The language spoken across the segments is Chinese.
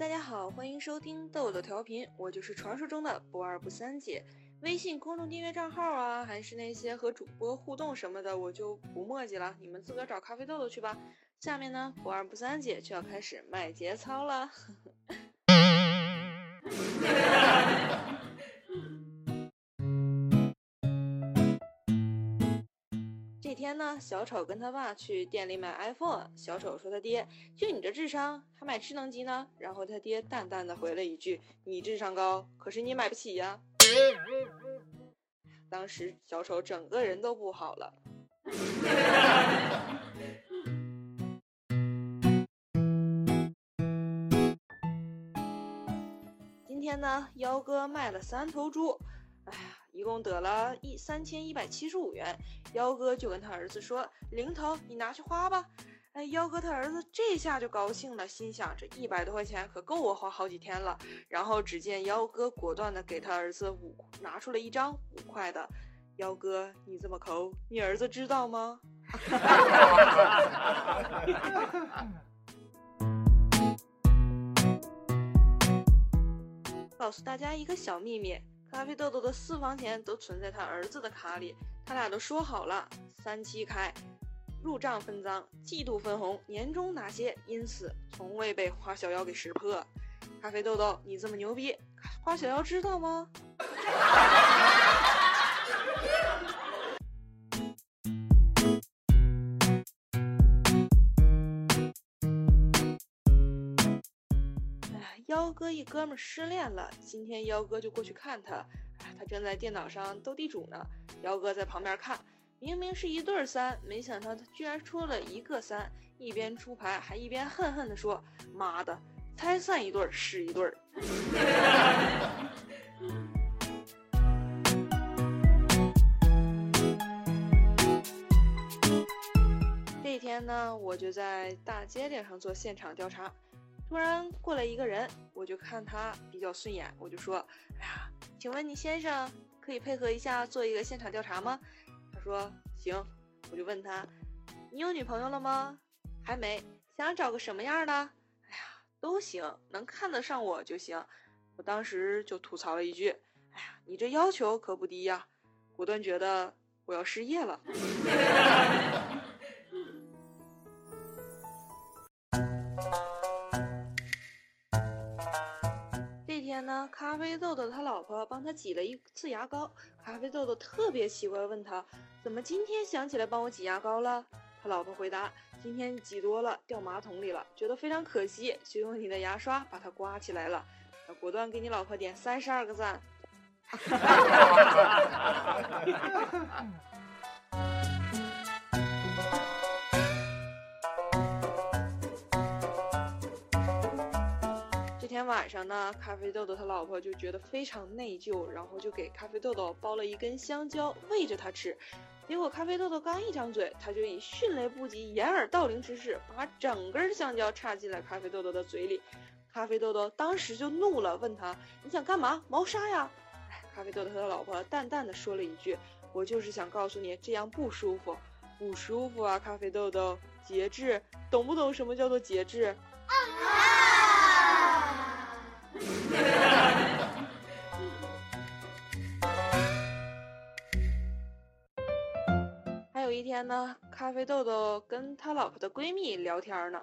大家好，欢迎收听豆豆调频，我就是传说中的不二不三姐。微信公众订阅账号啊，还是那些和主播互动什么的，我就不墨迹了，你们自个儿找咖啡豆豆去吧。下面呢，不二不三姐就要开始卖节操了。天呢，小丑跟他爸去店里买 iPhone。小丑说：“他爹，就你这智商，还买智能机呢？”然后他爹淡淡的回了一句：“你智商高，可是你买不起呀。”当时小丑整个人都不好了。今天呢，幺哥卖了三头猪，哎呀，一共得了一三千一百七十五元。幺哥就跟他儿子说：“零头，你拿去花吧。”哎，幺哥他儿子这下就高兴了，心想这一百多块钱可够我花好几天了。然后只见幺哥果断的给他儿子五拿出了一张五块的。幺哥，你这么抠，你儿子知道吗？告诉大家一个小秘密，咖啡豆豆的私房钱都存在他儿子的卡里，他俩都说好了，三七开，入账分赃，季度分红，年终拿些，因此从未被花小妖给识破。咖啡豆豆，你这么牛逼，花小妖知道吗？幺哥一哥们失恋了，今天幺哥就过去看他，他正在电脑上斗地主呢。幺哥在旁边看，明明是一对三，没想到他居然出了一个三，一边出牌还一边恨恨地说：“妈的，猜算一对是一对。”这天呢，我就在大街顶上做现场调查。突然过来一个人，我就看他比较顺眼，我就说：“哎呀，请问你先生可以配合一下做一个现场调查吗？”他说：“行。”我就问他：“你有女朋友了吗？”“还没。”“想找个什么样的？”“哎呀，都行，能看得上我就行。”我当时就吐槽了一句：“哎呀，你这要求可不低呀！”果断觉得我要失业了。咖啡豆豆他老婆帮他挤了一次牙膏，咖啡豆豆特别奇怪，问他怎么今天想起来帮我挤牙膏了？他老婆回答：今天挤多了掉马桶里了，觉得非常可惜，就用你的牙刷把它刮起来了。他果断给你老婆点三十二个赞。晚上呢，咖啡豆豆他老婆就觉得非常内疚，然后就给咖啡豆豆剥了一根香蕉喂着他吃。结果咖啡豆豆刚一张嘴，他就以迅雷不及掩耳盗铃之势把整根香蕉插进了咖啡豆豆的嘴里。咖啡豆豆当时就怒了，问他：“你想干嘛？谋杀呀？”咖啡豆豆他老婆淡淡的说了一句：“我就是想告诉你，这样不舒服，不舒服啊！”咖啡豆豆，节制，懂不懂什么叫做节制？呢，咖啡豆豆跟他老婆的闺蜜聊天呢。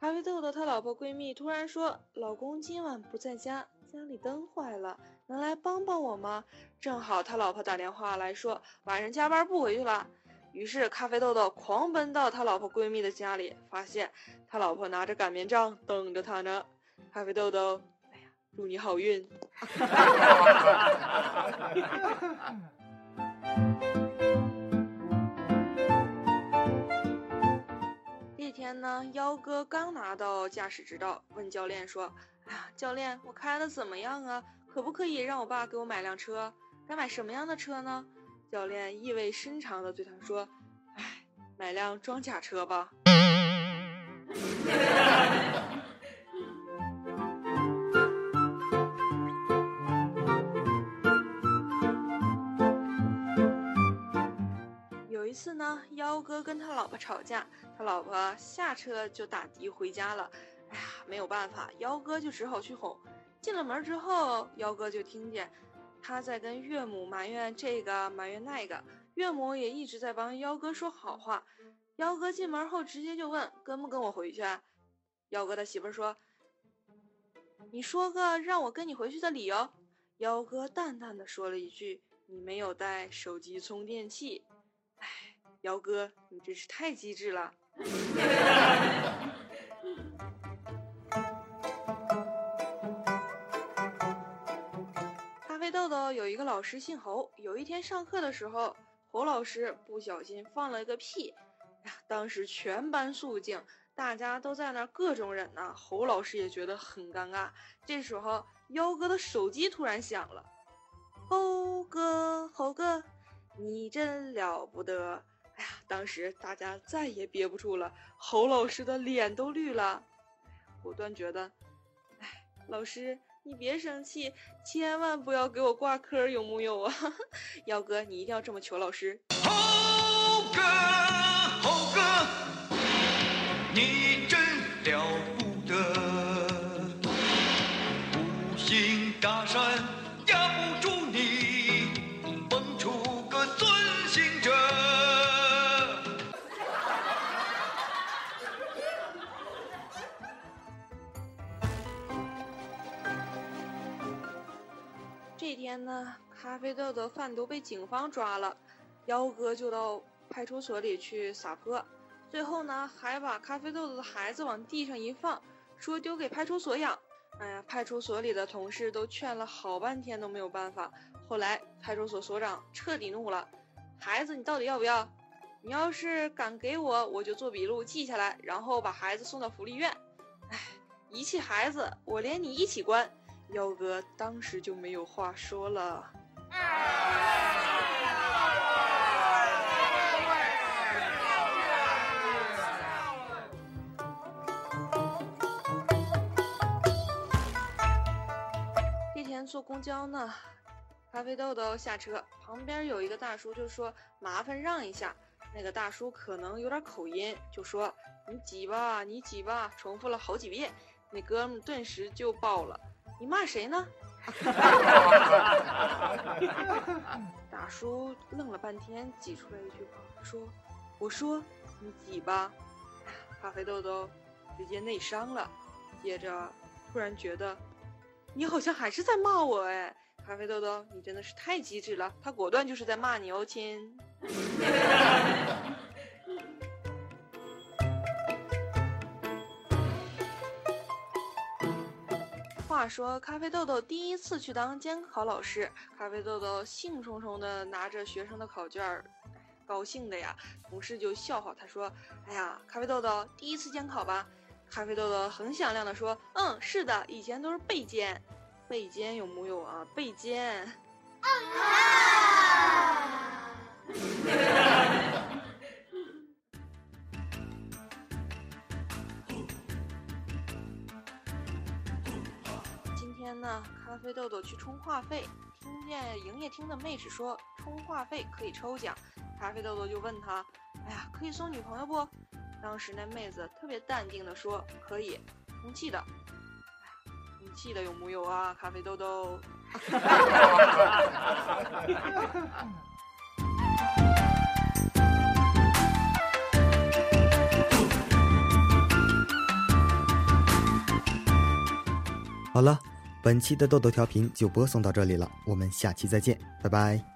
咖啡豆豆他老婆闺蜜突然说：“老公今晚不在家，家里灯坏了，能来帮帮我吗？”正好他老婆打电话来说晚上加班不回去了。于是咖啡豆豆狂奔到他老婆闺蜜的家里，发现他老婆拿着擀面杖等着他呢。咖啡豆豆。哎呀祝你好运。幺哥刚拿到驾驶执照，问教练说：“哎呀，教练，我开的怎么样啊？可不可以让我爸给我买辆车？该买什么样的车呢？”教练意味深长的对他说：“哎，买辆装甲车吧。” 哥跟他老婆吵架，他老婆下车就打的回家了。哎呀，没有办法，幺哥就只好去哄。进了门之后，幺哥就听见他在跟岳母埋怨这个埋怨那个，岳母也一直在帮幺哥说好话。幺哥进门后直接就问：“跟不跟我回去？”啊幺哥的媳妇说：“你说个让我跟你回去的理由。”幺哥淡淡的说了一句：“你没有带手机充电器。”哎，幺哥，你真是太机智了。咖啡豆豆有一个老师姓侯，有一天上课的时候，侯老师不小心放了个屁，呀，当时全班肃静，大家都在那各种忍呢。侯老师也觉得很尴尬。这时候，幺哥的手机突然响了，侯哥，侯哥，你真了不得。哎呀，当时大家再也憋不住了，侯老师的脸都绿了。果断觉得，哎，老师你别生气，千万不要给我挂科，有木有啊？幺哥，你一定要这么求老师。猴哥，猴哥，你真了不咖啡豆的贩毒被警方抓了，幺哥就到派出所里去撒泼，最后呢，还把咖啡豆豆的孩子往地上一放，说丢给派出所养。哎呀，派出所里的同事都劝了好半天都没有办法。后来派出所所长彻底怒了：“孩子你到底要不要？你要是敢给我，我就做笔录记下来，然后把孩子送到福利院。哎，遗弃孩子，我连你一起关。”幺哥当时就没有话说了。这天坐公交呢，咖啡豆豆下车，旁边有一个大叔就说：“麻烦让一下。”那个大叔可能有点口音，就说：“你挤吧，你挤吧。”重复了好几遍，那哥们顿时就爆了。你骂谁呢？大叔愣了半天，挤出来一句话说：“我说你挤吧。”咖啡豆豆直接内伤了。接着突然觉得，你好像还是在骂我哎！咖啡豆豆，你真的是太机智了。他果断就是在骂你哦，亲。话说，咖啡豆豆第一次去当监考老师，咖啡豆豆兴冲冲的拿着学生的考卷，高兴的呀。同事就笑话他说：“哎呀，咖啡豆豆第一次监考吧？”咖啡豆豆很响亮的说：“嗯，是的，以前都是背监，背监有木有啊？背监。” 那咖啡豆豆去充话费，听见营业厅的妹纸说充话费可以抽奖，咖啡豆豆就问他：“哎呀，可以送女朋友不？”当时那妹子特别淡定的说：“可以，充气的。”充气的有木有啊？咖啡豆豆。好了。本期的豆豆调频就播送到这里了，我们下期再见，拜拜。